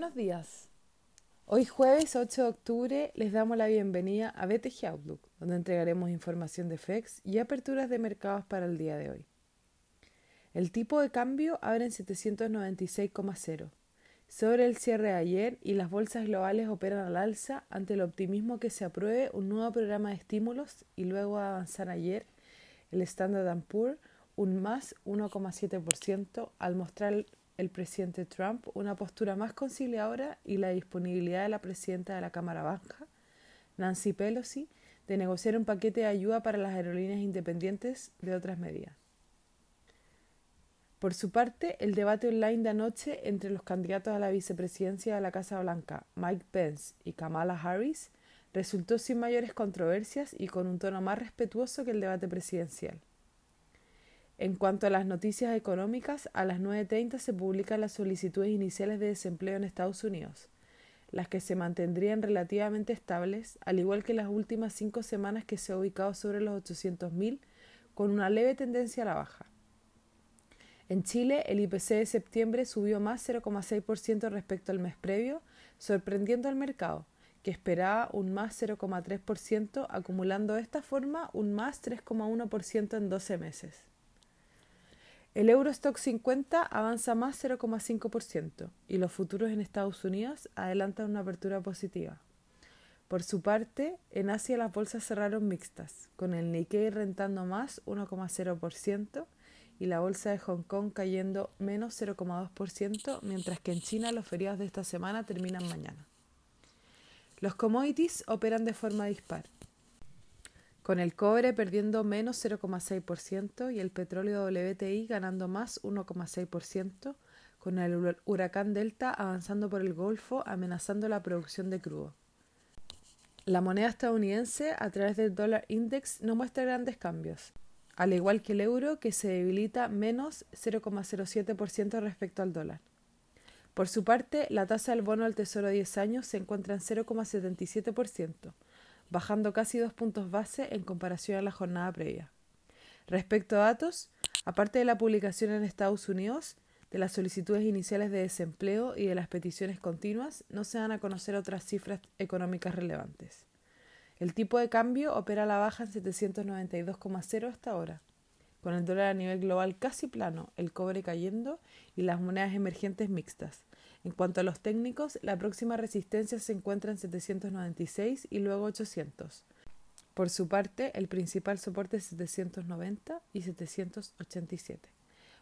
Buenos días. Hoy jueves 8 de octubre les damos la bienvenida a BTG Outlook, donde entregaremos información de FEX y aperturas de mercados para el día de hoy. El tipo de cambio abre en 796,0. Sobre el cierre de ayer y las bolsas globales operan al alza ante el optimismo que se apruebe un nuevo programa de estímulos y luego de avanzar ayer el Standard Poor's un más 1,7% al mostrar el presidente Trump una postura más conciliadora y la disponibilidad de la presidenta de la Cámara Baja, Nancy Pelosi, de negociar un paquete de ayuda para las aerolíneas independientes de otras medidas. Por su parte, el debate online de anoche entre los candidatos a la vicepresidencia de la Casa Blanca, Mike Pence y Kamala Harris, resultó sin mayores controversias y con un tono más respetuoso que el debate presidencial. En cuanto a las noticias económicas, a las 9.30 se publican las solicitudes iniciales de desempleo en Estados Unidos, las que se mantendrían relativamente estables, al igual que las últimas cinco semanas que se ha ubicado sobre los 800.000, con una leve tendencia a la baja. En Chile, el IPC de septiembre subió más 0,6% respecto al mes previo, sorprendiendo al mercado, que esperaba un más 0,3%, acumulando de esta forma un más 3,1% en 12 meses. El Eurostock 50 avanza más 0,5% y los futuros en Estados Unidos adelantan una apertura positiva. Por su parte, en Asia las bolsas cerraron mixtas, con el Nikkei rentando más 1,0% y la bolsa de Hong Kong cayendo menos 0,2%, mientras que en China los feriados de esta semana terminan mañana. Los commodities operan de forma dispar con el cobre perdiendo menos 0,6% y el petróleo WTI ganando más 1,6%, con el huracán Delta avanzando por el Golfo amenazando la producción de crudo. La moneda estadounidense a través del dólar index no muestra grandes cambios, al igual que el euro que se debilita menos 0,07% respecto al dólar. Por su parte, la tasa del bono al tesoro a 10 años se encuentra en 0,77%, bajando casi dos puntos base en comparación a la jornada previa. Respecto a datos, aparte de la publicación en Estados Unidos, de las solicitudes iniciales de desempleo y de las peticiones continuas, no se dan a conocer otras cifras económicas relevantes. El tipo de cambio opera a la baja en 792,0 hasta ahora, con el dólar a nivel global casi plano, el cobre cayendo y las monedas emergentes mixtas, en cuanto a los técnicos, la próxima resistencia se encuentra en 796 y luego 800. Por su parte, el principal soporte es 790 y 787.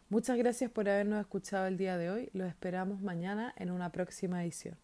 Muchas gracias por habernos escuchado el día de hoy. Los esperamos mañana en una próxima edición.